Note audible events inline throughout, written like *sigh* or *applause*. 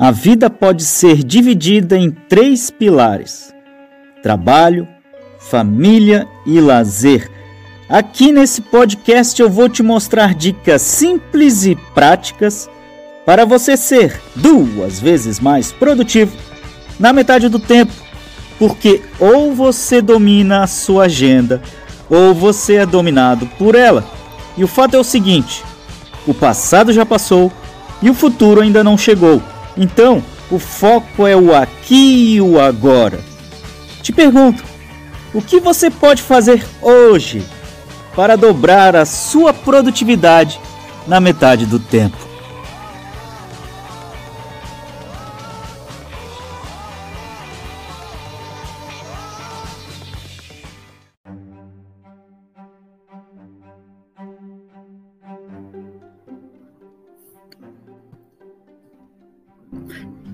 A vida pode ser dividida em três pilares: trabalho, família e lazer. Aqui nesse podcast eu vou te mostrar dicas simples e práticas para você ser duas vezes mais produtivo na metade do tempo, porque ou você domina a sua agenda ou você é dominado por ela. E o fato é o seguinte: o passado já passou e o futuro ainda não chegou. Então, o foco é o aqui e o agora. Te pergunto, o que você pode fazer hoje para dobrar a sua produtividade na metade do tempo?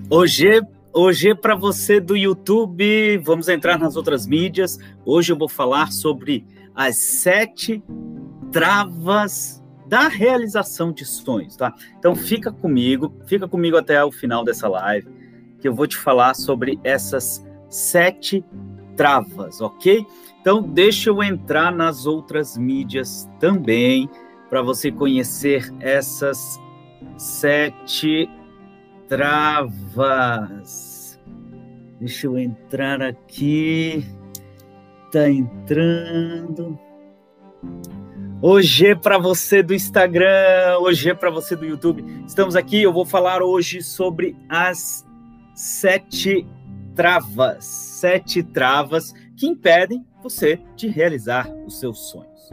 Hoje, hoje para você do YouTube, vamos entrar nas outras mídias. Hoje eu vou falar sobre as sete travas da realização de sonhos, tá? Então fica comigo, fica comigo até o final dessa live, que eu vou te falar sobre essas sete travas, ok? Então deixa eu entrar nas outras mídias também para você conhecer essas sete travas. Deixa eu entrar aqui. Tá entrando. Hoje é para você do Instagram, hoje é para você do YouTube. Estamos aqui, eu vou falar hoje sobre as sete travas, sete travas que impedem você de realizar os seus sonhos.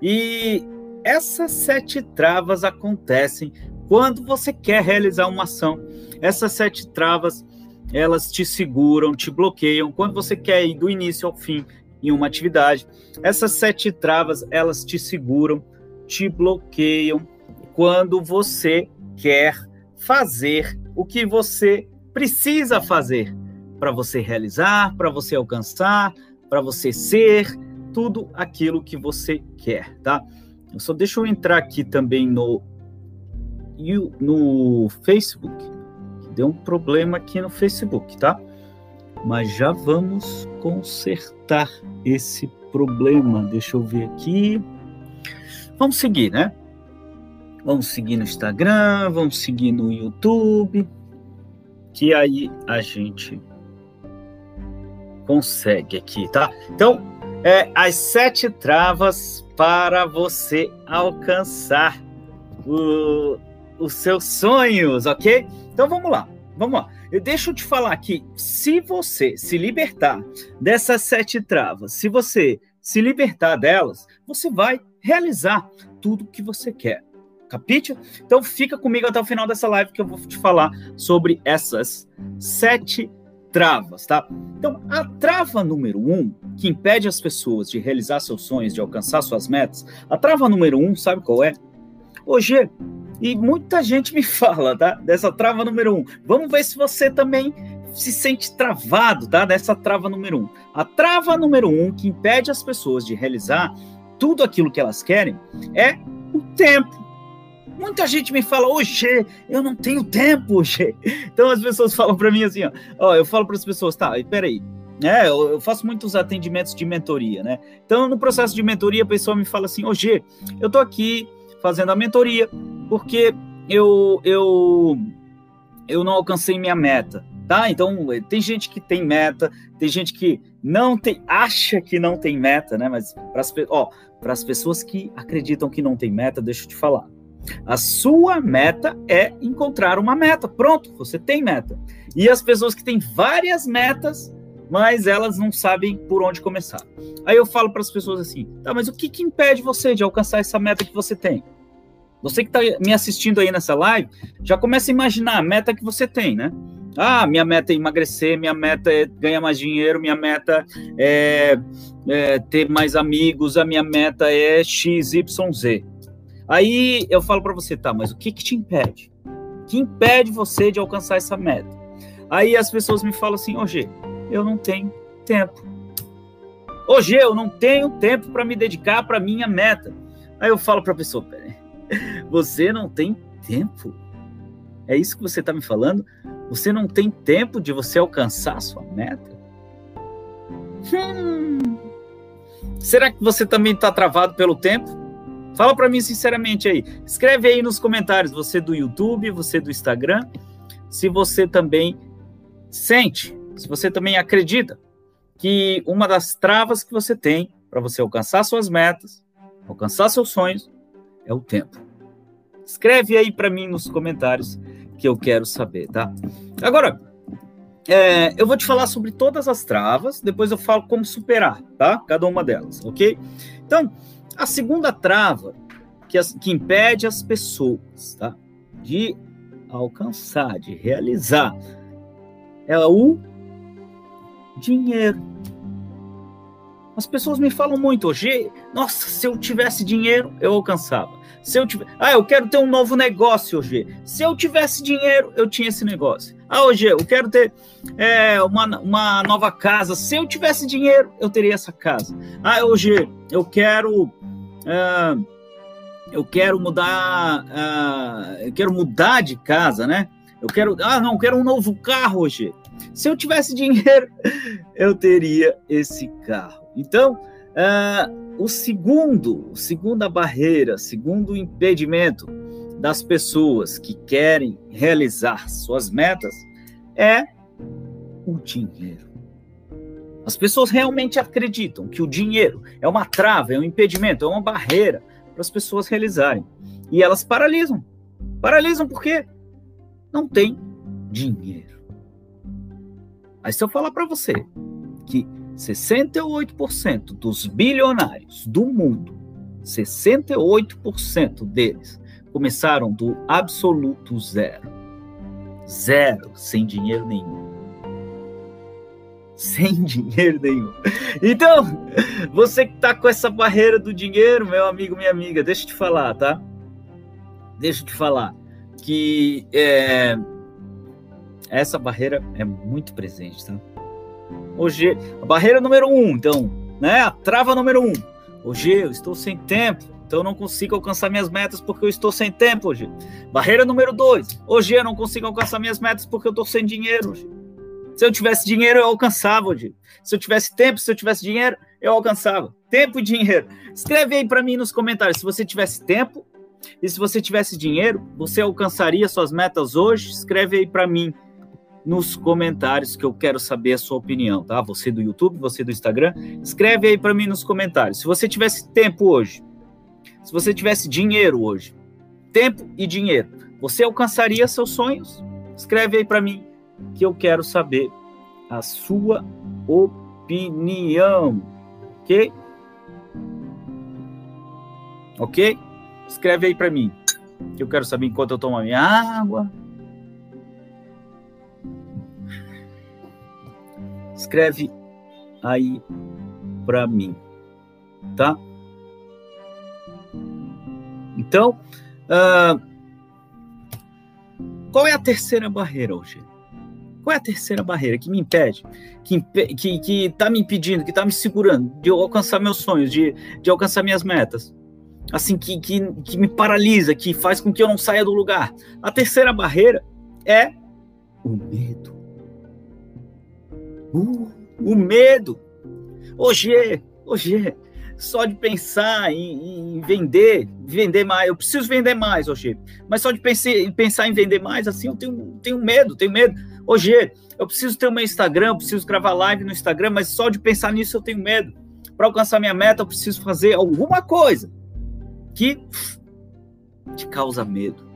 E essas sete travas acontecem quando você quer realizar uma ação. Essas sete travas, elas te seguram, te bloqueiam. Quando você quer ir do início ao fim em uma atividade, essas sete travas, elas te seguram, te bloqueiam quando você quer fazer o que você precisa fazer para você realizar, para você alcançar, para você ser tudo aquilo que você quer, tá? Só deixa eu entrar aqui também no no Facebook. Deu um problema aqui no Facebook, tá? Mas já vamos consertar esse problema. Deixa eu ver aqui. Vamos seguir, né? Vamos seguir no Instagram, vamos seguir no YouTube, que aí a gente consegue aqui, tá? Então, é, as sete travas para você alcançar o, os seus sonhos, ok? Então vamos lá, vamos lá. Eu deixo te falar aqui, se você se libertar dessas sete travas, se você se libertar delas, você vai realizar tudo que você quer. Capite? Então fica comigo até o final dessa live que eu vou te falar sobre essas sete travas, tá? Então, a trava número um, que impede as pessoas de realizar seus sonhos, de alcançar suas metas, a trava número um, sabe qual é? Hoje, e muita gente me *laughs* fala, tá? Dessa trava número um. Vamos ver se você também se sente travado, tá? Dessa trava número um. A trava número um que impede as pessoas de realizar tudo aquilo que elas querem é o tempo. Muita gente me fala, oxe, eu não tenho tempo, oxe. Então as pessoas falam para mim assim, ó, ó eu falo para as pessoas, tá, peraí, é, eu, eu, faço muitos atendimentos de mentoria, né? Então, no processo de mentoria, a pessoa me fala assim, G, eu tô aqui fazendo a mentoria, porque eu, eu, eu não alcancei minha meta, tá? Então, tem gente que tem meta, tem gente que não tem, acha que não tem meta, né? Mas para as pessoas que acreditam que não tem meta, deixa eu te falar. A sua meta é encontrar uma meta. Pronto, você tem meta. E as pessoas que têm várias metas, mas elas não sabem por onde começar. Aí eu falo para as pessoas assim: tá, mas o que, que impede você de alcançar essa meta que você tem? Você que está me assistindo aí nessa live, já começa a imaginar a meta que você tem, né? Ah, minha meta é emagrecer, minha meta é ganhar mais dinheiro, minha meta é, é ter mais amigos, a minha meta é XYZ. Aí eu falo para você, tá, mas o que, que te impede? O que impede você de alcançar essa meta? Aí as pessoas me falam assim, hoje eu não tenho tempo. Hoje eu não tenho tempo para me dedicar para minha meta. Aí eu falo para a pessoa, peraí, você não tem tempo? É isso que você está me falando? Você não tem tempo de você alcançar a sua meta? Hum. Será que você também está travado pelo tempo? Fala para mim sinceramente aí. Escreve aí nos comentários, você do YouTube, você do Instagram, se você também sente, se você também acredita que uma das travas que você tem para você alcançar suas metas, alcançar seus sonhos, é o tempo. Escreve aí para mim nos comentários que eu quero saber, tá? Agora, é, eu vou te falar sobre todas as travas, depois eu falo como superar, tá? Cada uma delas, ok? Então, a segunda trava que, as, que impede as pessoas, tá? De alcançar, de realizar, é o dinheiro. As pessoas me falam muito hoje, nossa, se eu tivesse dinheiro, eu alcançava. Se eu tiver, ah, eu quero ter um novo negócio hoje. Se eu tivesse dinheiro, eu tinha esse negócio. Ah, hoje eu quero ter é, uma, uma nova casa. Se eu tivesse dinheiro, eu teria essa casa. Ah, hoje eu quero é, eu quero mudar, é, eu quero mudar de casa, né? Eu quero, ah, não, eu quero um novo carro hoje. Se eu tivesse *laughs* dinheiro, eu teria esse carro. Então, uh, o segundo, segunda barreira, segundo impedimento das pessoas que querem realizar suas metas é o dinheiro. As pessoas realmente acreditam que o dinheiro é uma trava, é um impedimento, é uma barreira para as pessoas realizarem. E elas paralisam. Paralisam porque não tem dinheiro. Aí se eu falar para você que 68% dos bilionários do mundo, 68% deles começaram do absoluto zero. Zero, sem dinheiro nenhum. Sem *laughs* dinheiro nenhum. Então, você que está com essa barreira do dinheiro, meu amigo, minha amiga, deixa eu te falar, tá? Deixa eu te falar que é, essa barreira é muito presente, tá? Hoje, a barreira número um, então, né? A trava número um. Hoje eu estou sem tempo, então eu não consigo alcançar minhas metas porque eu estou sem tempo hoje. Barreira número dois. Hoje eu não consigo alcançar minhas metas porque eu estou sem dinheiro hoje. Se eu tivesse dinheiro, eu alcançava hoje. Se eu tivesse tempo, se eu tivesse dinheiro, eu alcançava. Tempo e dinheiro. Escreve aí para mim nos comentários se você tivesse tempo e se você tivesse dinheiro, você alcançaria suas metas hoje? Escreve aí para mim nos comentários que eu quero saber a sua opinião, tá? Você do YouTube, você do Instagram, escreve aí para mim nos comentários. Se você tivesse tempo hoje, se você tivesse dinheiro hoje, tempo e dinheiro, você alcançaria seus sonhos? Escreve aí para mim que eu quero saber a sua opinião, ok? Ok? Escreve aí para mim que eu quero saber enquanto eu tomo a minha água. Escreve aí para mim, tá? Então, uh, qual é a terceira barreira hoje? Qual é a terceira barreira que me impede, que, que, que tá me impedindo, que tá me segurando de alcançar meus sonhos, de, de alcançar minhas metas? Assim, que, que, que me paralisa, que faz com que eu não saia do lugar. A terceira barreira é o medo. Uh, o medo. Hoje, hoje, só de pensar em, em, vender, vender mais, eu preciso vender mais hoje, mas só de pensar, pensar em vender mais, assim, eu tenho, tenho medo, tenho medo. Hoje, eu preciso ter o meu Instagram, preciso gravar live no Instagram, mas só de pensar nisso eu tenho medo. Para alcançar minha meta, eu preciso fazer alguma coisa que te causa medo.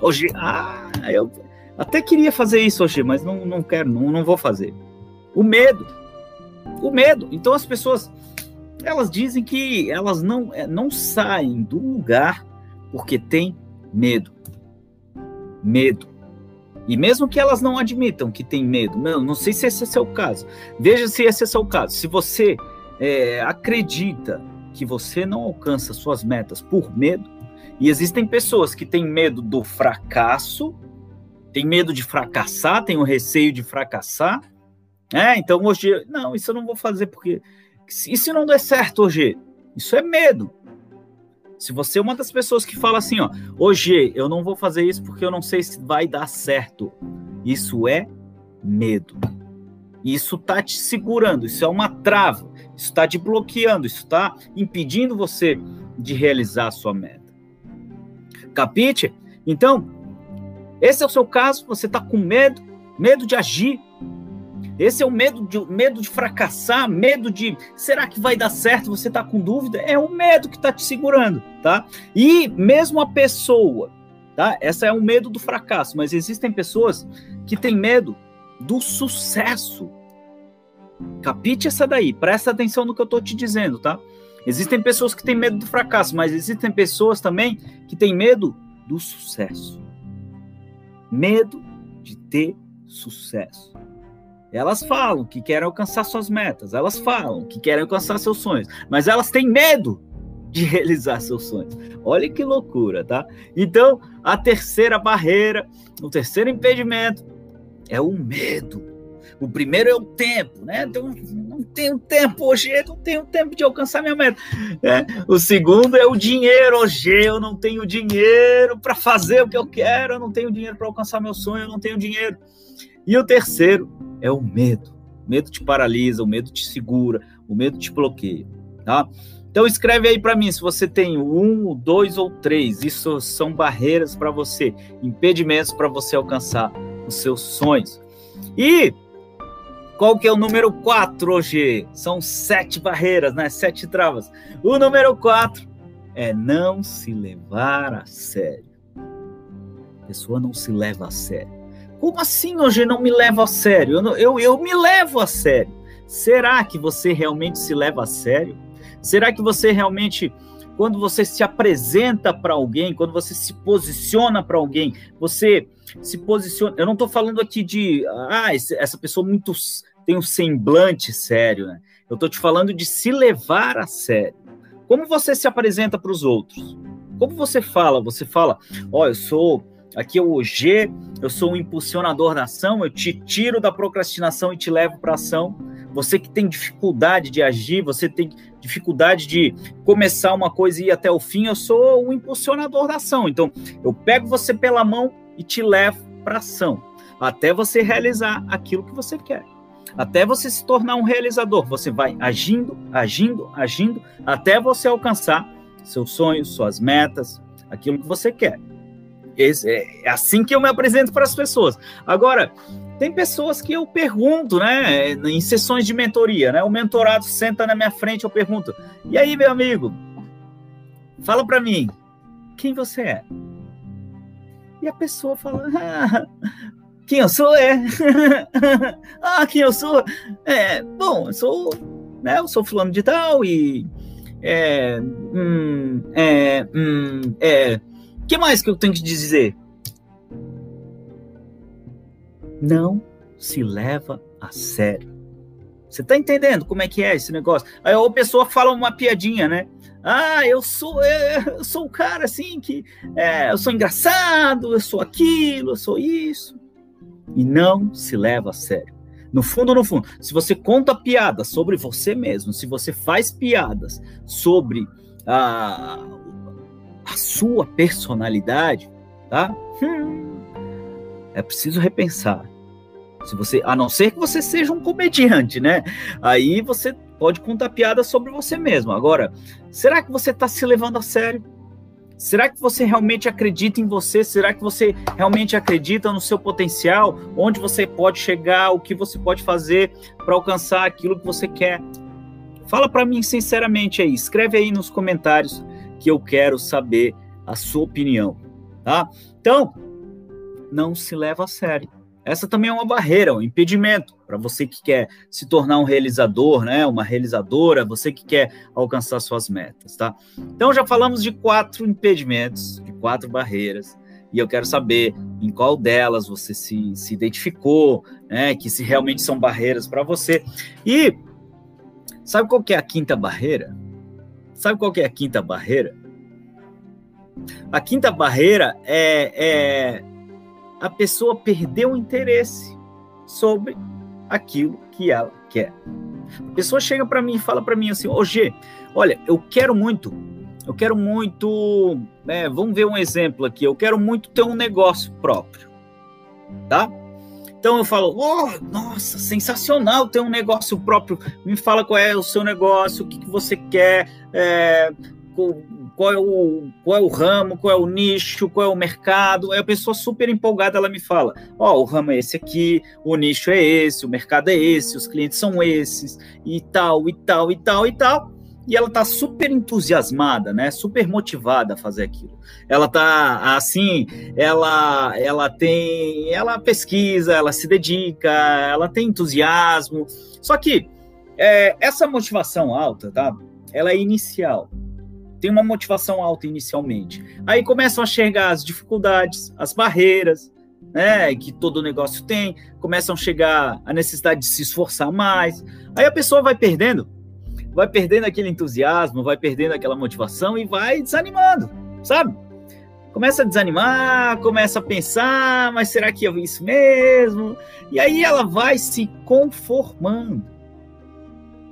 Hoje, ah, eu até queria fazer isso hoje, mas não, não quero, não, não vou fazer. O medo. O medo. Então as pessoas elas dizem que elas não, é, não saem do lugar porque tem medo. Medo. E mesmo que elas não admitam que tem medo, não, não sei se esse é o caso. Veja se esse é o caso. Se você é, acredita que você não alcança suas metas por medo, e existem pessoas que têm medo do fracasso, têm medo de fracassar, têm o receio de fracassar, é, então hoje, não, isso eu não vou fazer porque. E se não der certo hoje? Isso é medo. Se você é uma das pessoas que fala assim, ó, hoje eu não vou fazer isso porque eu não sei se vai dar certo. Isso é medo. Isso está te segurando, isso é uma trava, isso está te bloqueando, isso está impedindo você de realizar a sua meta. Capite? Então, esse é o seu caso, você está com medo, medo de agir. Esse é o medo de, medo de fracassar, medo de será que vai dar certo? Você está com dúvida? É o medo que está te segurando, tá? E mesmo a pessoa, tá? Essa é o medo do fracasso, mas existem pessoas que têm medo do sucesso. Capite essa daí, presta atenção no que eu estou te dizendo, tá? Existem pessoas que têm medo do fracasso, mas existem pessoas também que têm medo do sucesso. Medo de ter sucesso. Elas falam que querem alcançar suas metas, elas falam que querem alcançar seus sonhos, mas elas têm medo de *laughs* realizar seus sonhos. Olha que loucura, tá? Então, a terceira barreira, o terceiro impedimento é o medo. O primeiro é o tempo, né? Então, não tenho tempo hoje, não tenho tempo de alcançar minha meta. É. O segundo é o dinheiro. Hoje eu não tenho dinheiro para fazer o que eu quero, eu não tenho dinheiro para alcançar meu sonho, eu não tenho dinheiro. E o terceiro é o medo. O medo te paralisa, o medo te segura, o medo te bloqueia, tá? Então escreve aí para mim se você tem um, dois ou três. Isso são barreiras para você, impedimentos para você alcançar os seus sonhos. E qual que é o número 4 hoje? São sete barreiras, né? Sete travas. O número 4 é não se levar a sério. A pessoa não se leva a sério. Como assim hoje não me leva a sério? Eu, eu, eu me levo a sério. Será que você realmente se leva a sério? Será que você realmente quando você se apresenta para alguém, quando você se posiciona para alguém, você se posiciona. Eu não estou falando aqui de ah, essa pessoa muito tem um semblante sério, né? Eu estou te falando de se levar a sério. Como você se apresenta para os outros? Como você fala? Você fala, ó, oh, eu sou aqui é o G, eu sou um impulsionador da ação, eu te tiro da procrastinação e te levo para ação. Você que tem dificuldade de agir, você tem dificuldade de começar uma coisa e ir até o fim, eu sou o impulsionador da ação. Então, eu pego você pela mão e te levo para ação, até você realizar aquilo que você quer. Até você se tornar um realizador, você vai agindo, agindo, agindo, até você alcançar seus sonhos, suas metas, aquilo que você quer. Esse, é, é assim que eu me apresento para as pessoas. Agora, tem pessoas que eu pergunto, né, em sessões de mentoria, né? O mentorado senta na minha frente, eu pergunto: "E aí, meu amigo? Fala para mim, quem você é?" E a pessoa fala: ah, "Quem eu sou é? *laughs* ah, quem eu sou? É, bom, eu sou, né, eu sou fulano de tal e é, hum, é, hum, é, que mais que eu tenho que dizer? não se leva a sério. Você tá entendendo como é que é esse negócio? Aí a pessoa fala uma piadinha, né? Ah, eu sou, é, eu sou o cara assim que é, eu sou engraçado, eu sou aquilo, eu sou isso. E não se leva a sério. No fundo, no fundo, se você conta piadas sobre você mesmo, se você faz piadas sobre a, a sua personalidade, tá? Hum, é preciso repensar. Se você, a não ser que você seja um comediante, né? Aí você pode contar piada sobre você mesmo. Agora, será que você está se levando a sério? Será que você realmente acredita em você? Será que você realmente acredita no seu potencial? Onde você pode chegar? O que você pode fazer para alcançar aquilo que você quer? Fala para mim sinceramente aí. Escreve aí nos comentários que eu quero saber a sua opinião, tá? Então, não se leva a sério. Essa também é uma barreira, um impedimento para você que quer se tornar um realizador, né? Uma realizadora, você que quer alcançar suas metas, tá? Então já falamos de quatro impedimentos, de quatro barreiras, e eu quero saber em qual delas você se, se identificou, né? Que se realmente são barreiras para você. E sabe qual que é a quinta barreira? Sabe qual que é a quinta barreira? A quinta barreira é, é a pessoa perdeu o interesse sobre aquilo que ela quer. A pessoa chega para mim e fala para mim assim: Ô G, olha, eu quero muito, eu quero muito, né, vamos ver um exemplo aqui, eu quero muito ter um negócio próprio, tá? Então eu falo, oh, nossa, sensacional ter um negócio próprio. Me fala qual é o seu negócio, o que, que você quer, é, qual, é o, qual é o ramo, qual é o nicho, qual é o mercado. Aí a pessoa super empolgada, ela me fala, ó, oh, o ramo é esse aqui, o nicho é esse, o mercado é esse, os clientes são esses, e tal, e tal, e tal, e tal e ela tá super entusiasmada, né? Super motivada a fazer aquilo. Ela tá assim, ela ela tem, ela pesquisa, ela se dedica, ela tem entusiasmo. Só que é, essa motivação alta, tá? Ela é inicial. Tem uma motivação alta inicialmente. Aí começam a chegar as dificuldades, as barreiras, né, que todo negócio tem, começam a chegar a necessidade de se esforçar mais. Aí a pessoa vai perdendo vai perdendo aquele entusiasmo, vai perdendo aquela motivação e vai desanimando, sabe? Começa a desanimar, começa a pensar, mas será que é isso mesmo? E aí ela vai se conformando.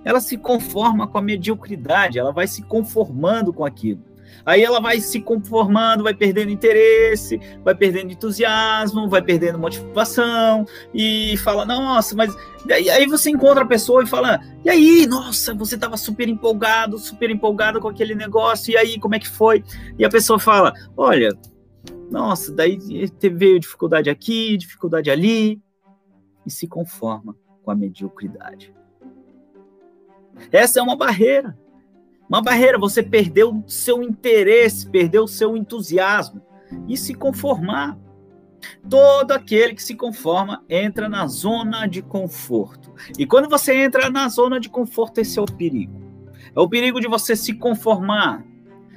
Ela se conforma com a mediocridade, ela vai se conformando com aquilo. Aí ela vai se conformando, vai perdendo interesse, vai perdendo entusiasmo, vai perdendo motivação e fala: Nossa, mas. E aí você encontra a pessoa e fala: E aí, nossa, você estava super empolgado, super empolgado com aquele negócio, e aí, como é que foi? E a pessoa fala: Olha, nossa, daí veio dificuldade aqui, dificuldade ali, e se conforma com a mediocridade. Essa é uma barreira. Uma barreira, você perdeu seu interesse, perdeu seu entusiasmo e se conformar. Todo aquele que se conforma entra na zona de conforto. E quando você entra na zona de conforto, esse é o perigo. É o perigo de você se conformar,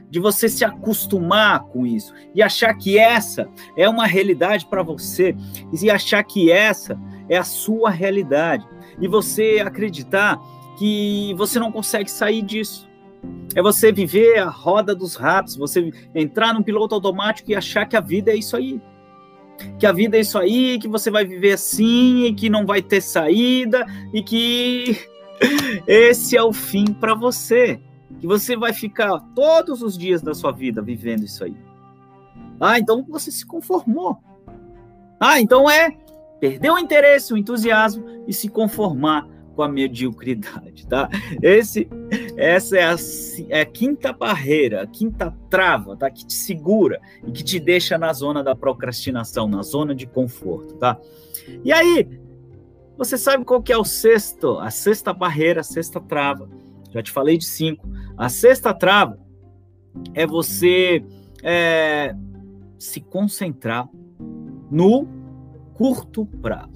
de você se acostumar com isso e achar que essa é uma realidade para você e achar que essa é a sua realidade e você acreditar que você não consegue sair disso. É você viver a roda dos ratos, você entrar num piloto automático e achar que a vida é isso aí. Que a vida é isso aí, que você vai viver assim, e que não vai ter saída, e que *laughs* esse é o fim para você. Que você vai ficar todos os dias da sua vida vivendo isso aí. Ah, então você se conformou. Ah, então é perder o interesse, o entusiasmo e se conformar com a mediocridade, tá? Esse, essa é a, é a, quinta barreira, a quinta trava, tá? Que te segura e que te deixa na zona da procrastinação, na zona de conforto, tá? E aí, você sabe qual que é o sexto, a sexta barreira, a sexta trava? Já te falei de cinco. A sexta trava é você é, se concentrar no curto prazo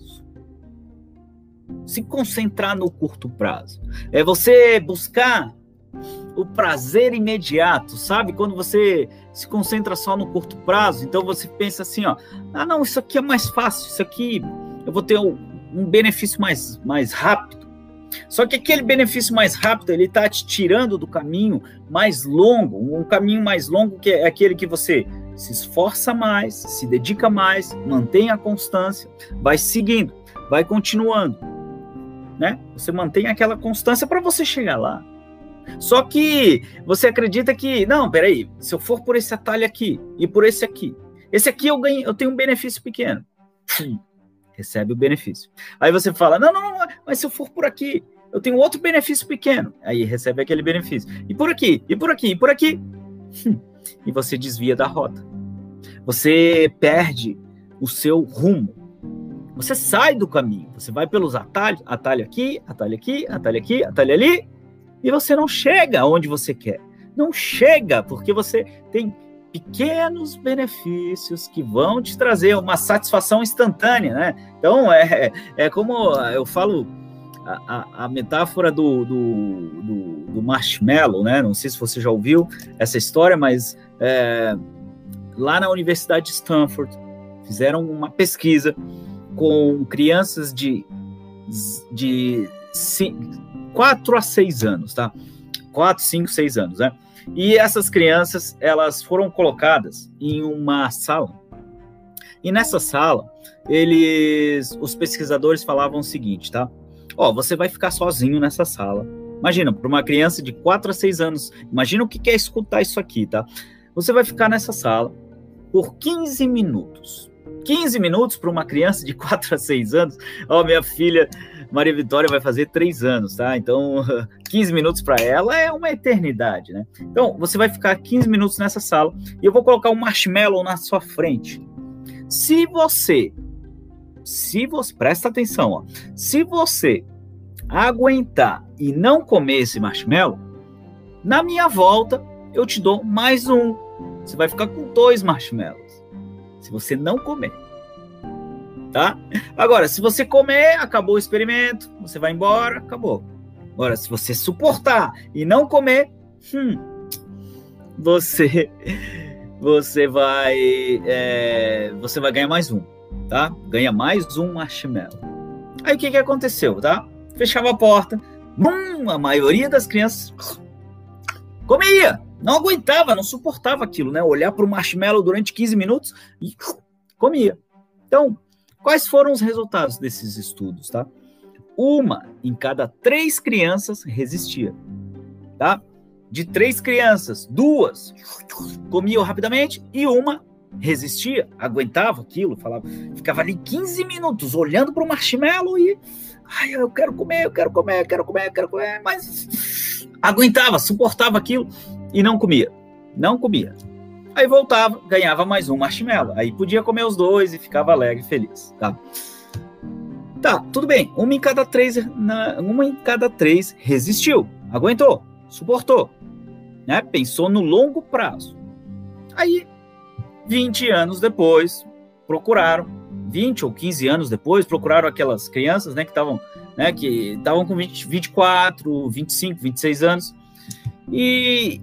se concentrar no curto prazo. É você buscar o prazer imediato, sabe? Quando você se concentra só no curto prazo, então você pensa assim, ó, ah, não, isso aqui é mais fácil, isso aqui eu vou ter um, um benefício mais, mais rápido. Só que aquele benefício mais rápido, ele está te tirando do caminho mais longo, um caminho mais longo que é aquele que você se esforça mais, se dedica mais, mantém a constância, vai seguindo, vai continuando né? Você mantém aquela constância para você chegar lá. Só que você acredita que, não, peraí, se eu for por esse atalho aqui e por esse aqui, esse aqui eu ganho, eu tenho um benefício pequeno. Recebe o benefício. Aí você fala, não, não, não, mas se eu for por aqui, eu tenho outro benefício pequeno. Aí recebe aquele benefício. E por aqui, e por aqui, e por aqui. E você desvia da rota. Você perde o seu rumo. Você sai do caminho, você vai pelos atalhos, atalho aqui, atalho aqui, atalho aqui, atalho ali, e você não chega onde você quer. Não chega, porque você tem pequenos benefícios que vão te trazer uma satisfação instantânea, né? Então, é, é como eu falo, a, a, a metáfora do, do, do, do, marshmallow, né? Não sei se você já ouviu essa história, mas é, lá na Universidade de Stanford fizeram uma pesquisa com crianças de, de 4 a 6 anos, tá? 4, 5, 6 anos, né? E essas crianças, elas foram colocadas em uma sala. E nessa sala, eles, os pesquisadores falavam o seguinte, tá? Ó, você vai ficar sozinho nessa sala. Imagina, para uma criança de 4 a 6 anos, imagina o que é escutar isso aqui, tá? Você vai ficar nessa sala por 15 minutos. 15 minutos para uma criança de *laughs* 4 a 6 anos. Ó, oh, minha filha Maria Vitória vai fazer 3 anos, tá? Então, *laughs* 15 minutos para ela é uma eternidade, né? Então, você vai ficar 15 minutos nessa sala e eu vou colocar um marshmallow na sua frente. Se você, se você, presta atenção, ó, se você aguentar e não comer esse marshmallow, na minha volta eu te dou mais um. Você vai ficar com dois marshmallows. Se você não comer. Tá? Agora, se você comer, acabou o experimento, você vai embora, acabou. Agora, se você suportar e não comer, hum, você você vai é, você vai ganhar mais um, tá? Ganha mais um marshmallow. Aí o que que aconteceu, tá? Fechava a porta, bum, a maioria das crianças comia, não aguentava, não suportava aquilo, né? Olhar para o marshmallow durante 15 minutos e comia. Então, quais foram os resultados desses estudos, tá? Uma em cada três crianças resistia, tá? De três crianças, duas comiam rapidamente e uma resistia, aguentava aquilo, falava, ficava ali 15 minutos olhando para o marshmallow e ai, eu quero comer, eu quero comer, eu quero comer, eu quero comer, mas aguentava, suportava aquilo e não comia. Não comia. Aí voltava, ganhava mais um marshmallow. Aí podia comer os dois e ficava alegre e feliz, tá? Tá, tudo bem. Uma em cada três, uma em cada três resistiu, aguentou, suportou, né? Pensou no longo prazo. Aí, 20 anos depois, procuraram, 20 ou 15 anos depois, procuraram aquelas crianças, né, que estavam, né, que com 20, 24, 25, 26 anos. E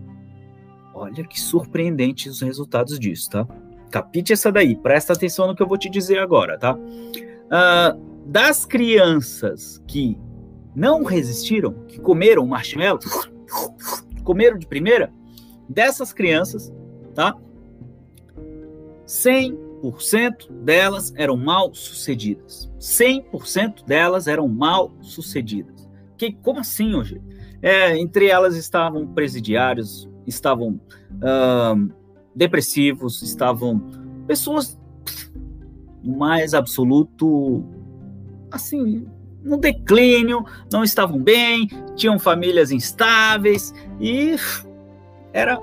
Olha que surpreendente os resultados disso, tá? Capite essa daí, presta atenção no que eu vou te dizer agora, tá? Uh, das crianças que não resistiram, que comeram marshmallow, comeram de primeira, dessas crianças, tá? 100% delas eram mal sucedidas. 100% delas eram mal sucedidas. Que, como assim hoje? É, entre elas estavam presidiários, estavam uh, depressivos, estavam pessoas no mais absoluto, assim, no declínio, não estavam bem, tinham famílias instáveis e era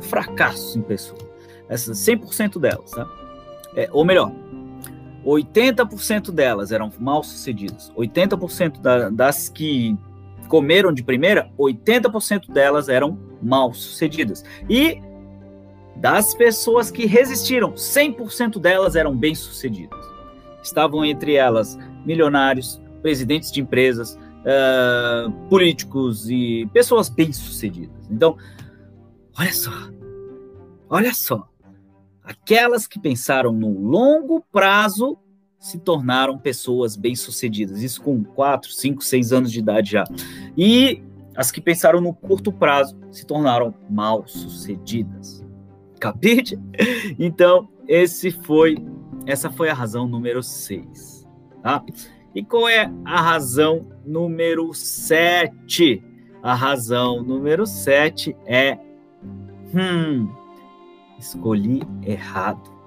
fracasso em pessoa. Essas 100% delas, tá? É, ou melhor, 80% delas eram mal sucedidas. 80% da, das que comeram de primeira, 80% delas eram mal sucedidas. E das pessoas que resistiram, 100% delas eram bem sucedidas. Estavam entre elas milionários, presidentes de empresas, uh, políticos e pessoas bem sucedidas. Então, olha só, olha só, aquelas que pensaram no longo prazo se tornaram pessoas bem-sucedidas. Isso com 4, 5, 6 anos de idade já. E as que pensaram no curto prazo se tornaram mal-sucedidas. Capite? Então, esse foi essa foi a razão número 6, tá? E qual é a razão número 7? A razão número 7 é hum, escolhi errado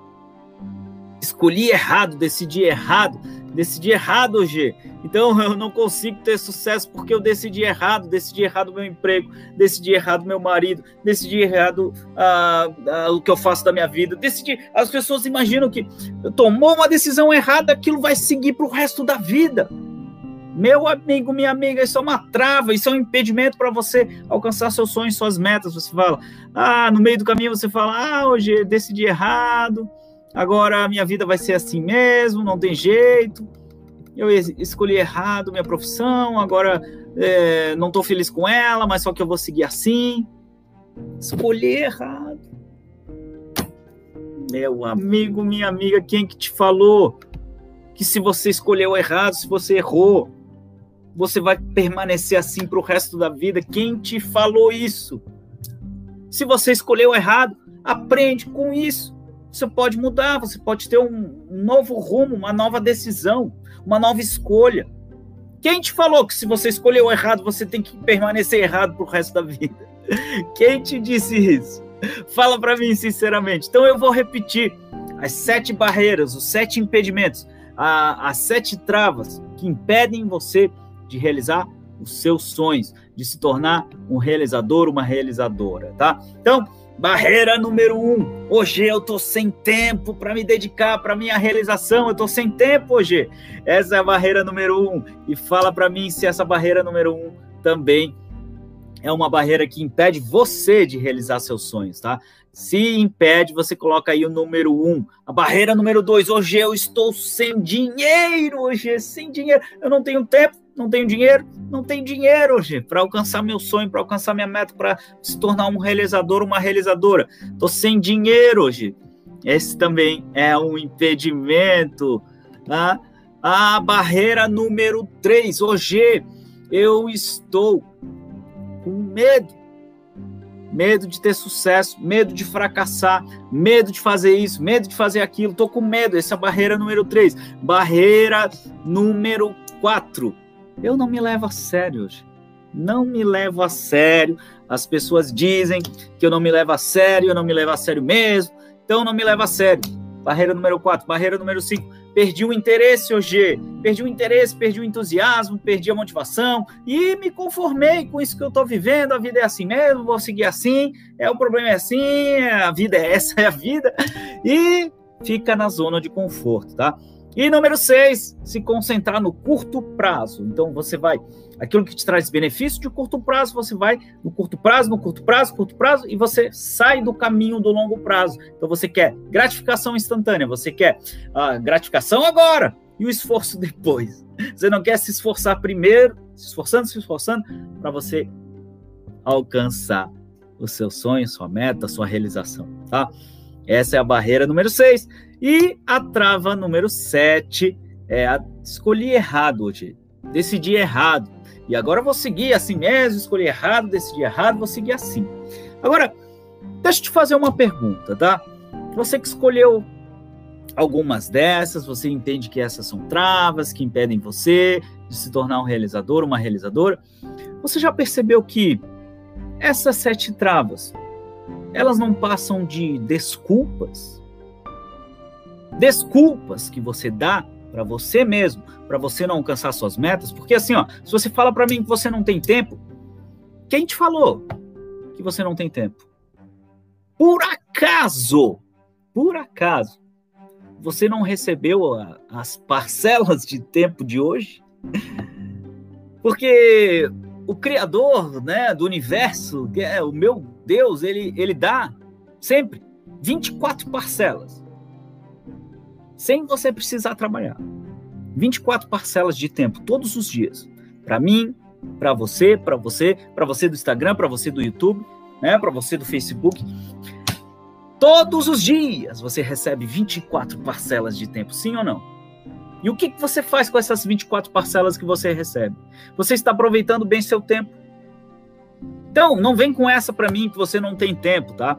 escolhi errado, decidi errado, decidi errado hoje. Então *laughs* eu não consigo ter sucesso porque eu decidi errado, decidi errado meu emprego, decidi errado meu marido, decidi errado ah, ah, o que eu faço da minha vida, decidi. As pessoas imaginam que tomou uma decisão errada, aquilo vai seguir para o resto da vida. Meu amigo, minha amiga, isso é uma trava, isso é um impedimento para você alcançar seus sonhos, suas metas. Você fala, ah, no meio do caminho você fala, ah, hoje decidi errado, agora a minha vida vai ser assim mesmo, não tem jeito. Eu escolhi errado minha profissão, agora é, não estou feliz com ela, mas só que eu vou seguir assim. Escolhi errado. Meu amigo, minha amiga, quem que te falou que se você escolheu errado, se você errou, você vai permanecer assim para o resto da vida? Quem te falou isso? Se você escolheu errado, aprende com isso você pode mudar, você pode ter um novo rumo, uma nova decisão, uma nova escolha. Quem te falou que se você escolheu errado, você tem que permanecer errado pro resto da vida? *laughs* Quem te disse isso? Fala para mim sinceramente. Então eu vou repetir as sete barreiras, os sete impedimentos, a, as sete travas que impedem você de realizar os seus sonhos, de se tornar um realizador, uma realizadora, tá? Então, barreira número um. Hoje eu tô sem tempo para me dedicar para minha realização. Eu tô sem tempo hoje. Essa é a barreira número um. E fala para mim se essa barreira número um também é uma barreira que impede você de realizar seus sonhos, tá? Se impede, você coloca aí o número um. A barreira número dois. Hoje eu estou sem dinheiro. Hoje sem dinheiro. Eu não tenho tempo não tenho dinheiro, não tenho dinheiro hoje para alcançar meu sonho, para alcançar minha meta, para se tornar um realizador, uma realizadora. Tô sem dinheiro hoje. Esse também é um impedimento. Tá? A barreira número 3. Hoje eu estou com medo. Medo de ter sucesso, medo de fracassar, medo de fazer isso, medo de fazer aquilo. Tô com medo. Essa é a barreira número 3. Barreira número 4 eu não me levo a sério. Não me levo a sério. As pessoas dizem que eu não me levo a sério, eu não me levo a sério mesmo. Então não me levo a sério. Barreira número 4, barreira número 5. Perdi o interesse hoje, perdi o interesse, perdi o entusiasmo, perdi a motivação e me conformei com isso que eu estou vivendo. A vida é assim mesmo, vou seguir assim. É o problema é assim, a vida é essa, é a vida. E fica na zona de conforto, tá? E número seis, se concentrar no curto prazo. Então você vai, aquilo que te traz benefício de curto prazo, você vai no curto prazo, no curto prazo, curto prazo, e você sai do caminho do longo prazo. Então você quer gratificação instantânea, você quer a gratificação agora e o esforço *laughs* depois. Você não quer se esforçar primeiro, se esforçando, se esforçando, para você alcançar o seu sonho, sua meta, sua realização, tá? Essa é a barreira número 6. E a trava número 7 é a escolhi errado hoje. Decidi errado. E agora vou seguir assim mesmo, escolhi errado, decidi errado, vou seguir assim. Agora, deixa eu te fazer uma pergunta, tá? Você que escolheu algumas dessas, você entende que essas são travas que impedem você de se tornar um realizador, uma realizadora. Você já percebeu que essas sete travas, elas não passam de desculpas desculpas que você dá para você mesmo, para você não alcançar suas metas, porque assim, ó, se você fala para mim que você não tem tempo, quem te falou que você não tem tempo? Por acaso, por acaso, você não recebeu a, as *laughs* parcelas de tempo de hoje? Porque o criador, né, do universo, que é o meu Deus, ele ele dá sempre 24 parcelas sem você precisar trabalhar. 24 parcelas de tempo todos os dias. Para mim, para você, para você, para você do Instagram, para você do YouTube, né, para você do Facebook. Todos os dias você recebe 24 parcelas de tempo, sim ou não? E o que, que você faz com essas 24 parcelas que você recebe? Você está aproveitando bem seu tempo? Então, não vem com essa para mim que você não tem tempo, tá?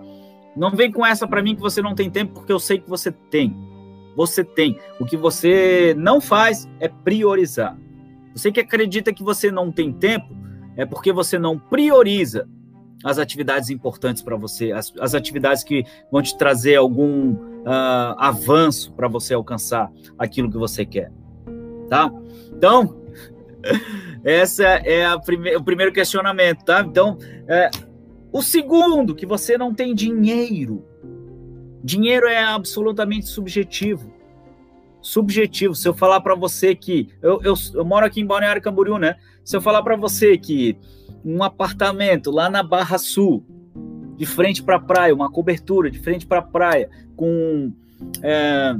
Não vem com essa para mim que você não tem tempo, porque eu sei que você tem você tem. O que você não faz é priorizar. Você que acredita que você não tem tempo, é porque você não prioriza as atividades importantes para você, as, as, atividades que vão te trazer algum uh, avanço para você alcançar aquilo que você quer. Tá? Então, *laughs* essa é prime o primeiro questionamento, tá? Então, é, o segundo, que você não tem dinheiro Dinheiro é absolutamente subjetivo. Subjetivo. Se eu falar para você que. Eu, eu, eu, moro aqui em Balneário Camboriú, né? Se eu falar para você que um apartamento lá na Barra Sul, de frente para a praia, uma cobertura de frente para a praia, com. É,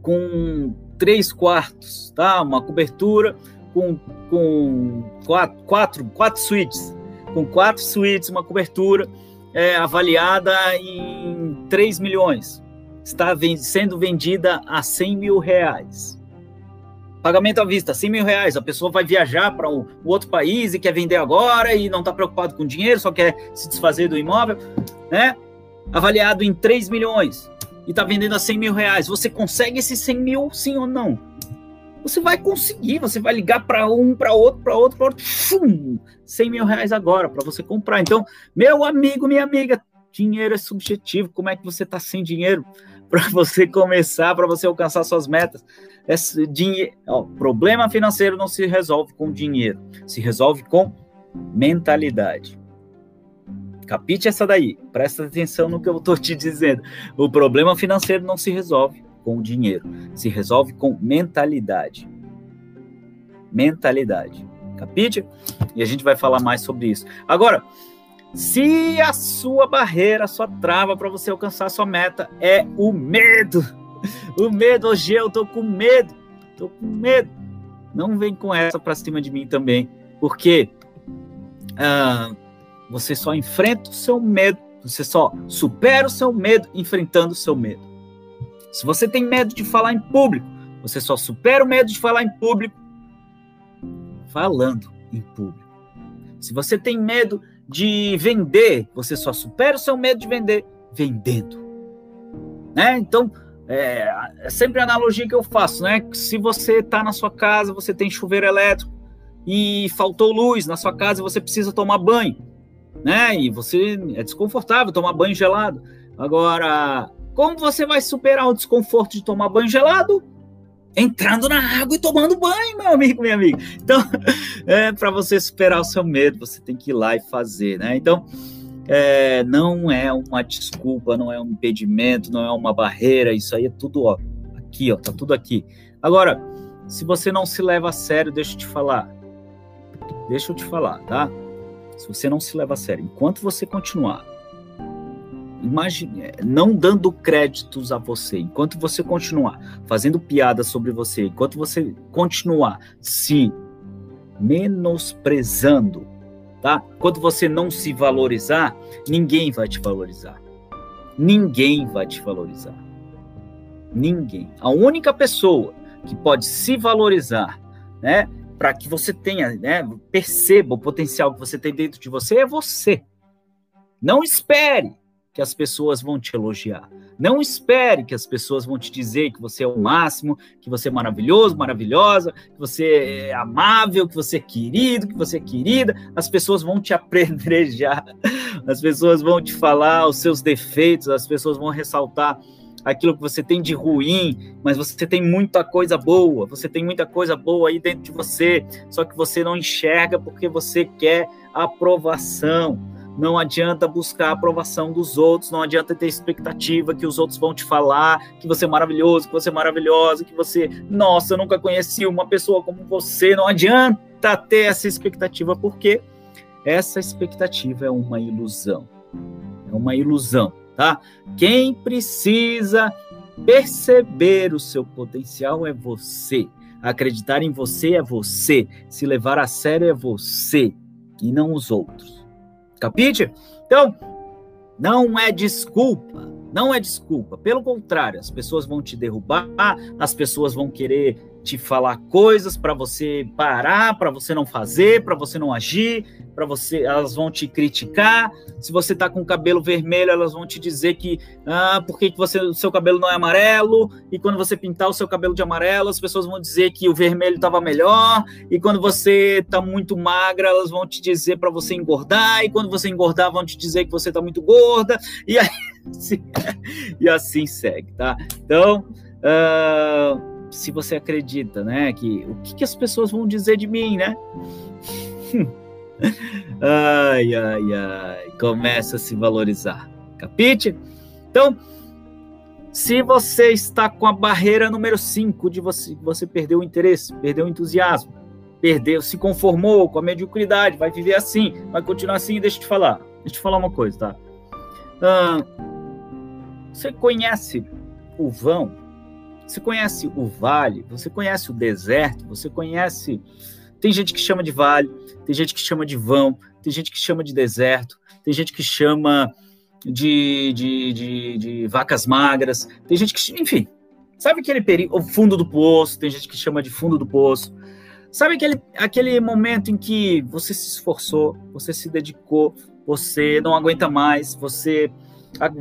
com três quartos, tá? Uma cobertura com, com quatro, quatro, quatro suítes. Com quatro suítes, uma cobertura é, avaliada em 3 milhões. Está sendo vendida a 100 mil reais. Pagamento à vista, 100 mil reais. A pessoa vai viajar para um, outro país e quer vender agora e não está preocupado com dinheiro, só quer se desfazer do imóvel, né? Avaliado em 3 milhões e está vendendo a 100 mil reais. Você consegue esses 100 mil, sim ou não? Você vai conseguir, você vai ligar para um, para outro, para outro, para outro, fum, 100 mil reais agora para você comprar. Então, meu amigo, minha amiga, dinheiro é subjetivo. Como é que você está sem dinheiro? *laughs* para você começar, para você alcançar suas metas. Esse dinheiro, ó, problema financeiro não se resolve com dinheiro, se resolve com mentalidade. Capite essa daí, presta atenção no que eu estou te dizendo. O problema financeiro não se resolve com dinheiro, se resolve com mentalidade. Mentalidade. Capite? E a gente vai falar mais sobre isso. Agora, se a sua barreira, a sua trava para você alcançar a sua meta é o medo. O medo, hoje eu tô com medo. Tô com medo. Não vem com essa para cima de mim também, porque ah, você só enfrenta o seu medo, você só supera o seu medo enfrentando o seu medo. Se você tem medo de falar em público, você só supera o medo de falar em público falando em público. Se você tem medo de vender, você só supera o seu medo de vender vendendo. Né? Então, é, é sempre a analogia que eu faço, né? Se você está na sua casa, você tem chuveiro elétrico e faltou luz na sua casa você precisa tomar banho, né? E você é desconfortável tomar banho gelado. Agora, como você vai superar o desconforto de tomar banho gelado? Entrando na água e tomando banho, meu amigo, minha amiga. Então, *laughs* é, para você superar o seu medo, você tem que ir lá e fazer, né? Então, é, não é uma desculpa, não é um impedimento, não é uma barreira, isso aí é tudo, ó, aqui, ó, tá tudo aqui. Agora, se você não se leva a sério, deixa eu te falar, deixa eu te falar, tá? Se você não se leva a sério, enquanto você continuar imagine, não dando créditos a você, enquanto você continuar fazendo piada sobre você, enquanto você continuar se menosprezando, tá? Quando você não se valorizar, ninguém vai te valorizar. Ninguém vai te valorizar. Ninguém. A única pessoa que pode se valorizar, né, para que você tenha, né, perceba o potencial que você tem dentro de você é você. Não espere que as pessoas vão te elogiar. Não espere que as pessoas vão te dizer que você é o máximo, que você é maravilhoso, maravilhosa, que você é amável, que você é querido, que você é querida. As pessoas vão te *laughs* apedrejar, as pessoas vão te falar os seus defeitos, as pessoas vão ressaltar aquilo que você tem de ruim, mas você tem muita coisa boa, você tem muita coisa boa aí dentro de você, só que você não enxerga porque você quer aprovação não adianta buscar a aprovação dos outros, não adianta ter expectativa que os outros vão te falar que você é maravilhoso, que você é maravilhosa, que você, nossa, eu nunca conheci uma pessoa como você. Não adianta ter essa expectativa, porque essa expectativa é uma ilusão. É uma ilusão, tá? Quem precisa perceber o seu potencial é você. Acreditar em você é você. Se levar a sério é você e não os outros. Capite? Então, não é desculpa, não é desculpa. Pelo contrário, as pessoas vão te derrubar, as pessoas vão querer te falar coisas para você parar, para você não fazer, para você não agir, para você, elas vão te criticar. Se você tá com o cabelo vermelho, elas vão te dizer que ah, por que, que você, o seu cabelo não é amarelo? E quando você pintar o seu cabelo de amarelo, as pessoas vão dizer que o vermelho estava melhor. E quando você tá muito magra, elas vão te dizer para você engordar. E quando você engordar, vão te dizer que você tá muito gorda. E aí, *laughs* e assim segue, tá? Então, uh, se você acredita, né? Que o que, que as pessoas vão dizer de mim, né? *laughs* ai, ai, ai. Começa a se valorizar. Capite? Então, se você está com a barreira número 5 de você, você perdeu o interesse, perdeu o entusiasmo, perdeu, se conformou com a mediocridade, vai viver assim, vai continuar assim, deixa eu te falar. Deixa eu te falar uma coisa, tá? Ah, você conhece o vão você conhece o vale, você conhece o deserto, você conhece. Tem gente que chama de vale, tem gente que chama de vão, tem gente que chama de deserto, tem gente que chama de, de, de, de vacas magras, tem gente que. Enfim, sabe aquele perigo, o fundo do poço, tem gente que chama de fundo do poço. Sabe aquele, aquele momento em que você se esforçou, você se dedicou, você não aguenta mais, você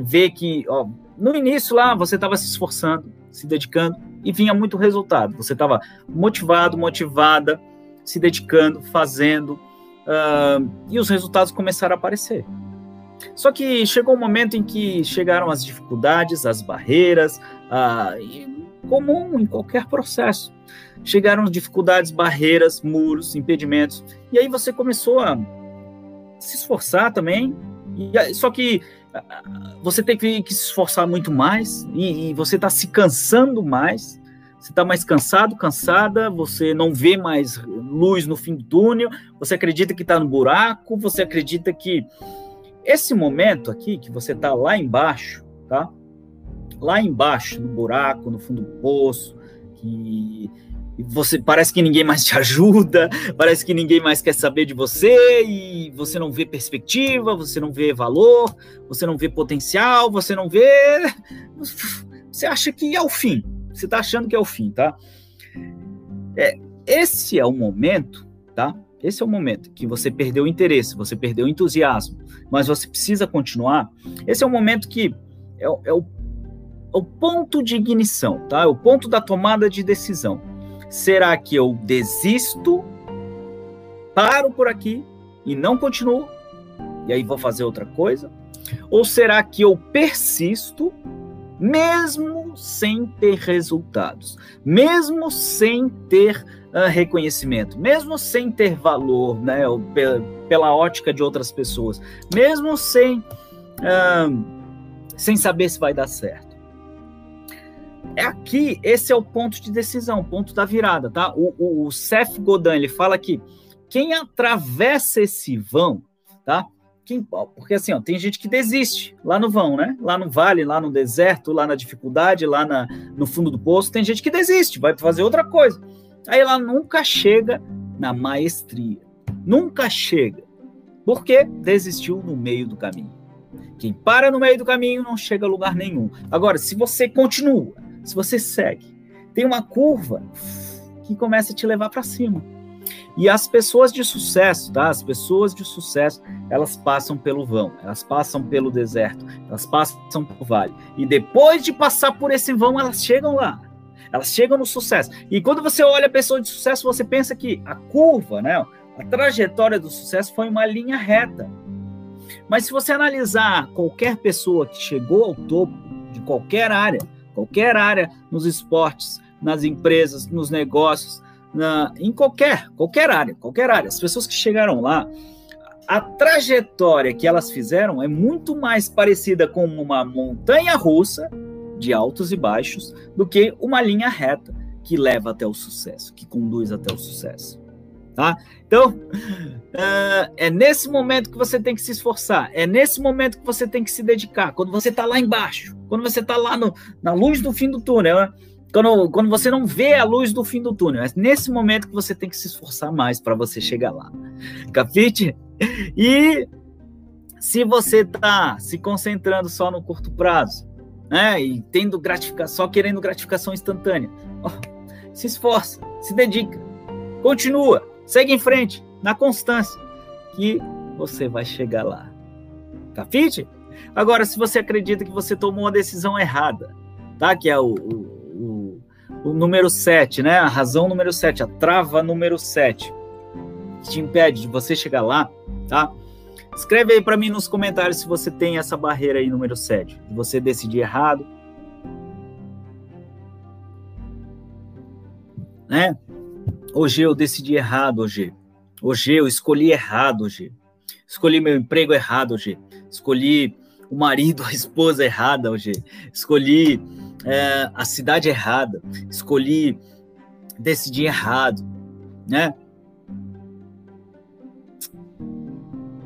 vê que, ó, no início lá você estava se esforçando, se dedicando e vinha muito resultado. Você estava motivado, motivada, se dedicando, fazendo, uh, e os resultados começaram a aparecer. Só que chegou um momento em que chegaram as dificuldades, as barreiras, ah, comum em qualquer processo. Chegaram dificuldades, barreiras, muros, impedimentos, e aí você começou a se esforçar também. E, só que você tem que, que, se esforçar muito mais e, e você está se cansando mais. Você está mais cansado, cansada, você não vê mais luz no fim do túnel, você acredita que está no buraco, você acredita que esse momento aqui, que você está lá embaixo, tá? Lá embaixo, no buraco, no fundo do poço, que você parece que ninguém mais te ajuda, parece que ninguém mais quer saber de você e você não vê perspectiva, você não vê valor, você não vê potencial, você não vê. Você acha que é o fim. Você está achando que é o fim, tá? É, esse é o momento, tá? Esse é o momento que você perdeu o interesse, você perdeu o entusiasmo, mas você precisa continuar. Esse é o momento que é, é, o, é o ponto de ignição, tá? É o ponto da tomada de decisão Será que eu desisto, paro por aqui e não continuo? E aí vou fazer outra coisa? Ou será que eu persisto, mesmo sem ter resultados, mesmo sem ter uh, reconhecimento, mesmo sem ter valor, né, pela, pela ótica de outras pessoas, mesmo sem, uh, sem saber se vai dar certo? É aqui, esse é o ponto de decisão, ponto da virada, tá? O, o, o Seth Godin, ele fala que quem atravessa esse vão, tá? Quem, porque assim, ó, tem gente que desiste lá no vão, né? Lá no vale, lá no deserto, lá na dificuldade, lá na, no fundo do poço, tem gente que desiste, vai fazer outra coisa. Aí ela nunca chega na maestria. Nunca chega. Porque desistiu no meio do caminho. Quem para no meio do caminho não chega a lugar nenhum. Agora, se você continua, se você segue, tem uma curva que começa a te levar para cima. E as pessoas de sucesso, tá? As pessoas de sucesso, elas passam pelo vão, elas passam pelo deserto, elas passam pelo vale. E depois de passar por esse vão, elas chegam lá. Elas chegam no sucesso. E quando você olha a pessoa de sucesso, você pensa que a curva, né? A trajetória do sucesso foi uma linha reta. Mas se você analisar qualquer pessoa que chegou ao topo de qualquer área, qualquer área, nos esportes, nas empresas, nos negócios, na, em qualquer, qualquer área, qualquer área. As pessoas que chegaram lá, a trajetória que elas fizeram é muito mais parecida com uma montanha russa de altos e baixos do que uma linha reta que leva até o sucesso, que conduz até o sucesso. Tá? Então, uh, é nesse momento que você tem que se esforçar, é nesse momento que você tem que se dedicar, quando você está lá embaixo, quando você está lá no, na luz do fim do túnel, quando, quando você não vê a luz do fim do túnel, é nesse momento que você tem que se esforçar mais para você chegar lá. Capite? E se você está se concentrando só no curto prazo, né, e tendo gratificação, só querendo gratificação instantânea, se esforça, se dedica, continua, Segue em frente, na constância, que você vai chegar lá. Capite? Agora, se você acredita que você tomou uma decisão errada, tá? Que é o, o, o, o número 7, né? A razão número 7, a trava número 7, que te impede de você chegar lá, tá? Escreve aí para mim nos comentários se você tem essa barreira aí, número 7, de você decidir errado. Né? Hoje eu decidi errado, hoje. Hoje eu escolhi errado, hoje. Escolhi meu emprego errado, hoje. Escolhi o marido, *laughs* a esposa errada, hoje. Escolhi é, a cidade errada. Escolhi decidir errado, né?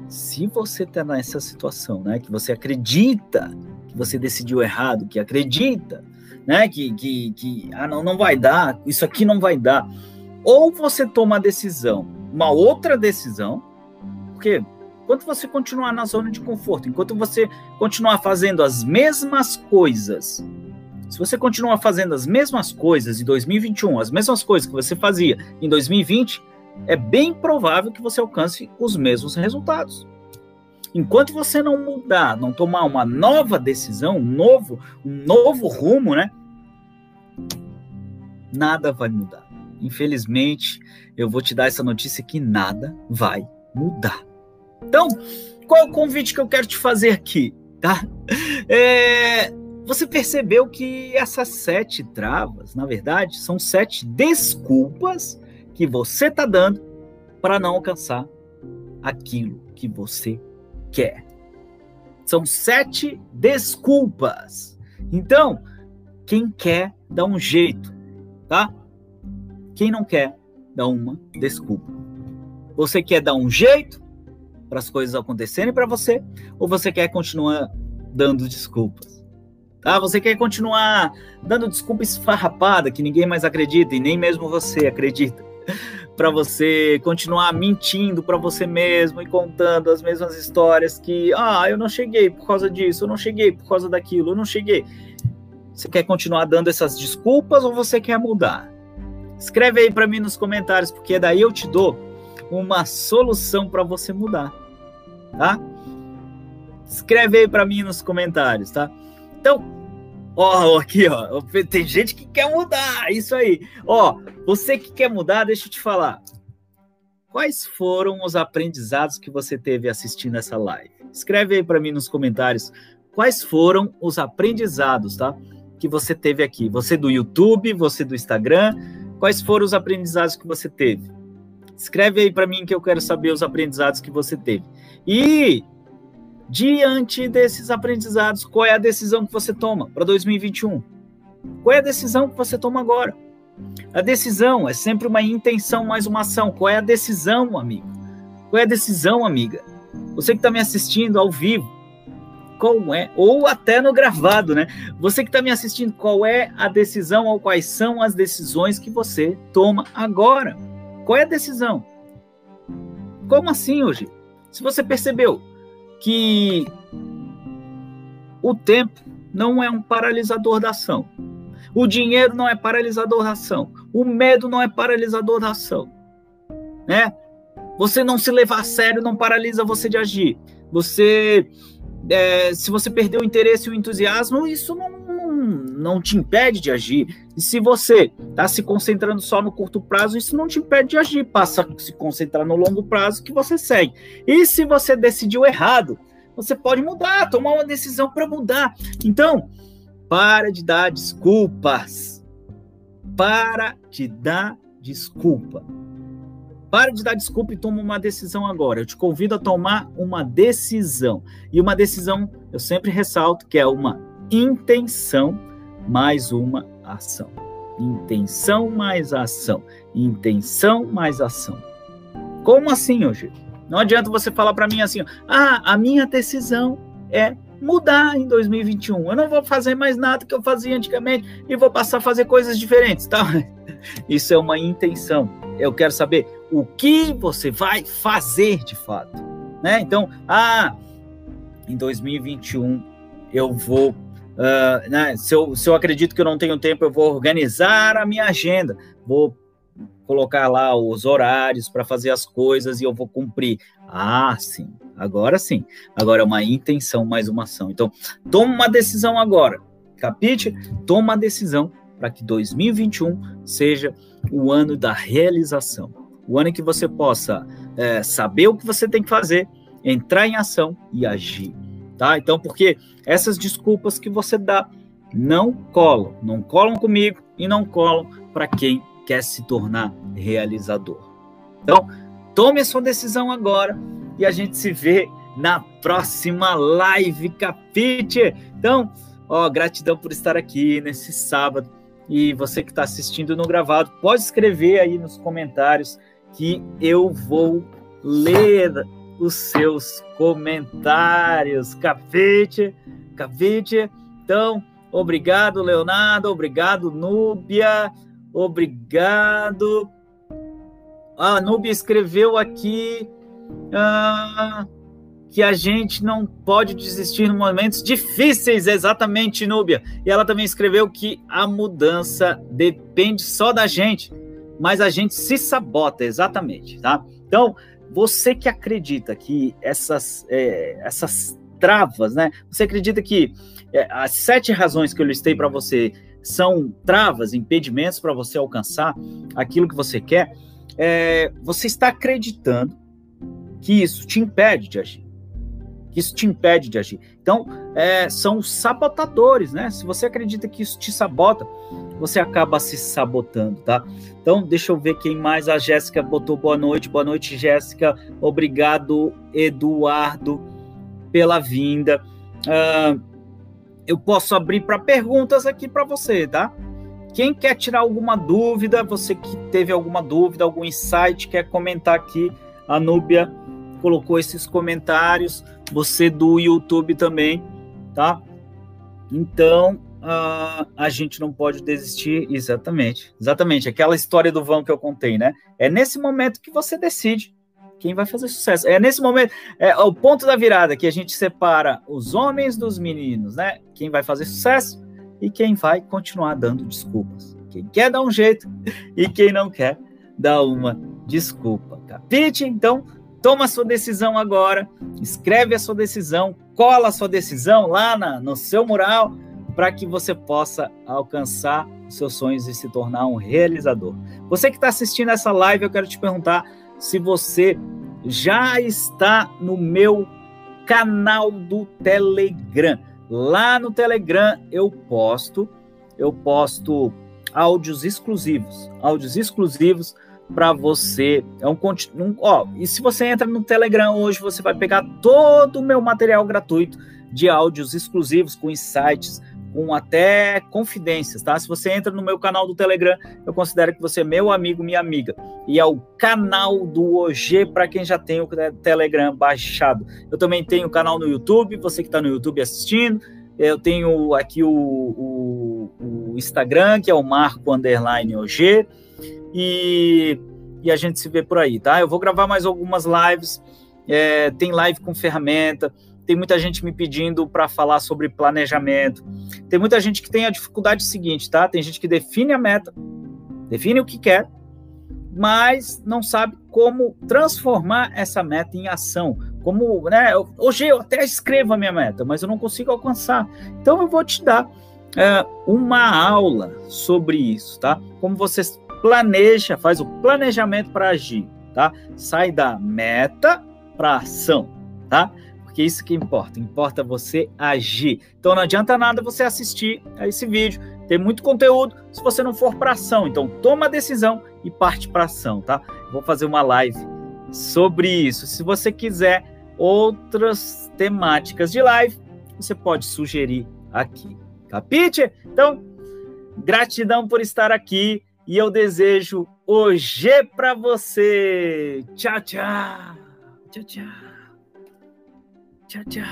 Se você está nessa situação, né, que você acredita que você decidiu errado, que acredita, né, que, que, que ah, não, não vai dar, isso aqui não vai dar ou você toma a decisão, uma outra decisão, porque enquanto você continuar na zona de conforto, enquanto você continuar fazendo as mesmas coisas, se você continuar fazendo as mesmas coisas em 2021, as mesmas coisas que você fazia em 2020, é bem provável que você alcance os mesmos resultados. Enquanto você não mudar, não tomar uma nova decisão, um novo, um novo rumo, né? Nada vai mudar infelizmente, eu vou te dar essa notícia que nada vai mudar. Então, qual é o convite que eu quero te fazer aqui, tá? É, você percebeu que essas sete travas, na verdade, são sete desculpas que você está dando para não alcançar aquilo que você quer. São sete desculpas. Então, quem quer dá um jeito, tá? Quem não quer dá uma desculpa. Você quer dar um jeito para as coisas acontecerem para você ou você quer continuar dando desculpas? Tá? Você quer continuar dando desculpa esfarrapada que ninguém mais acredita e nem mesmo você acredita? *laughs* para você continuar mentindo para você mesmo e contando as mesmas histórias que, ah, eu não cheguei por causa disso, eu não cheguei por causa daquilo, eu não cheguei. Você quer continuar dando essas desculpas ou você quer mudar? Escreve aí para mim nos comentários, porque daí eu te dou uma solução para você mudar, tá? Escreve aí para mim nos comentários, tá? Então, ó, aqui, ó, tem gente que quer mudar, isso aí. Ó, você que quer mudar, deixa eu te falar. Quais foram os aprendizados que você teve assistindo essa live? Escreve aí para mim nos comentários quais foram os aprendizados, tá? Que você teve aqui. Você do YouTube, você do Instagram, quais foram os aprendizados que você teve? Escreve aí para mim que eu quero saber os aprendizados que você teve. E diante desses aprendizados, qual é a decisão que você toma para 2021? Qual é a decisão que você toma agora? A decisão é sempre uma intenção mais uma ação. Qual é a decisão, amigo? Qual é a decisão, amiga? Você que está me assistindo ao vivo, qual é? Ou até no gravado, né? Você que está me assistindo, qual é a decisão ou quais são as decisões que você toma agora? Qual é a decisão? Como assim hoje? Se você percebeu que o tempo não é um paralisador da ação, o dinheiro não é paralisador da ação. O medo não é paralisador da ação. Né? Você não se levar a sério não paralisa você de agir. Você, é, se você perdeu o interesse e o entusiasmo, isso não, não, não te impede de agir. E se você está se concentrando só no curto prazo, isso não te impede de agir. Passa a se concentrar no longo prazo que você segue. E se você decidiu errado, você pode mudar, tomar uma decisão para mudar. Então, para de dar desculpas. Para de dar desculpa. Para de dar desculpa e toma uma decisão agora. Eu te convido a tomar uma decisão. E uma decisão, eu sempre ressalto, que é uma intenção mais uma ação. Intenção mais ação. Intenção mais ação. Como assim, hoje? Não adianta você falar para mim assim, ah, a minha decisão é mudar em 2021. Eu não vou fazer mais nada que eu fazia antigamente e vou passar a fazer coisas diferentes, tá? *laughs* Isso é uma intenção. Eu quero saber o que você vai fazer de fato, né? Então, ah, em 2021 eu vou Uh, né, se, eu, se eu acredito que eu não tenho tempo, eu vou organizar a minha agenda, vou colocar lá os horários para fazer as coisas e eu vou cumprir. Ah, sim, agora sim. Agora é uma intenção mais uma ação. Então, toma uma decisão agora. Capite? Toma uma decisão para que 2021 seja o ano da realização. O ano em que você possa é, saber o que você tem que fazer, entrar em ação e agir. Tá? Então, porque essas desculpas que você dá não colam, não colam comigo e não colam para quem quer se tornar realizador. Então, tome a sua decisão agora e a gente se vê na próxima live, capite? Então, ó, gratidão por estar aqui nesse sábado. E você que está assistindo no gravado, pode escrever aí nos comentários que eu vou ler os seus comentários. Capite? Capite? Então, obrigado, Leonardo. Obrigado, Núbia. Obrigado. A Núbia escreveu aqui ah, que a gente não pode desistir em momentos difíceis, exatamente, Núbia. E ela também escreveu que a mudança depende só da gente, mas a gente se sabota, exatamente, tá? Então, você que acredita que essas, é, essas travas, né? Você acredita que é, as sete razões que eu listei para você são travas, impedimentos para você alcançar aquilo que você quer, é, você está acreditando que isso te impede de agir. Que isso te impede de agir. Então, é, são sabotadores, né? Se você acredita que isso te sabota, você acaba se sabotando, tá? Então, deixa eu ver quem mais. A Jéssica botou boa noite. Boa noite, Jéssica. Obrigado, Eduardo, pela vinda. Uh, eu posso abrir para perguntas aqui para você, tá? Quem quer tirar alguma dúvida, você que teve alguma dúvida, algum insight, quer comentar aqui, a Núbia colocou esses comentários, você do YouTube também, tá? Então, uh, a gente não pode desistir, exatamente, exatamente, aquela história do vão que eu contei, né? É nesse momento que você decide quem vai fazer sucesso. É nesse momento, é o ponto da virada que a gente separa os homens dos meninos, né? Quem vai fazer sucesso e quem vai continuar dando desculpas. Quem quer dar um jeito *laughs* e quem não quer dar uma desculpa. Capite? Então, toma a sua decisão agora, escreve a sua decisão, cola a sua decisão lá na, no seu mural para que você possa alcançar seus sonhos e se tornar um realizador. Você que está assistindo essa live, eu quero te perguntar se você já está no meu canal do Telegram. Lá no Telegram eu posto, eu posto áudios exclusivos, áudios exclusivos para você. É um, um ó, e se você entra no Telegram hoje, você vai pegar todo o meu material gratuito de áudios exclusivos com insights, com até confidências, tá? Se você entra no meu canal do Telegram, eu considero que você é meu amigo, minha amiga. E é o canal do OG para quem já tem o Telegram baixado. Eu também tenho o canal no YouTube, você que está no YouTube assistindo. Eu tenho aqui o, o, o, Instagram, que é o Marco Underline OG. E, e a gente se vê por aí, tá? Eu vou gravar mais algumas lives. É, tem live com ferramenta tem muita gente me pedindo para falar sobre planejamento. Tem muita gente que tem a dificuldade seguinte, tá? Tem gente que define a meta, define o que quer, mas não sabe como transformar essa meta em ação. Como, né? Hoje eu até escrevo a minha meta, mas eu não consigo alcançar. Então eu vou te dar é, uma aula sobre isso, tá? Como você planeja, faz o planejamento para agir, tá? Sai da meta para ação, tá? Porque isso que importa, importa você agir. Então não adianta nada você assistir a esse vídeo, tem muito conteúdo se você não for para ação. Então toma a decisão e parte para ação, tá? Vou fazer uma live sobre isso. Se você quiser outras temáticas de live, você pode sugerir aqui. Capite? Então, gratidão por estar aqui e eu desejo hoje para você. Tchau, tchau. Tchau, tchau. Tchau, tchau.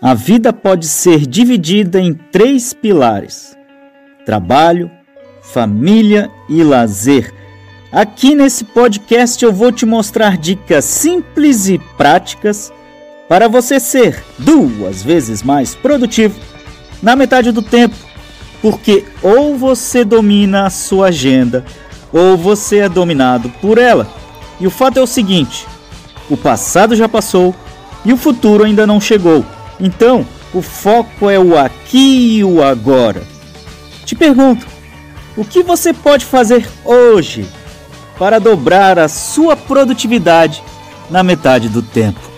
A vida pode ser dividida em três pilares: trabalho, família e lazer Aqui nesse podcast eu vou te mostrar dicas simples e práticas para você ser duas vezes mais produtivo na metade do tempo, porque ou você domina a sua agenda ou você é dominado por ela. E o fato é o seguinte: o passado já passou e o futuro ainda não chegou. Então, o foco é o aqui e o agora. Te pergunto, o que você pode fazer hoje para dobrar a sua produtividade na metade do tempo.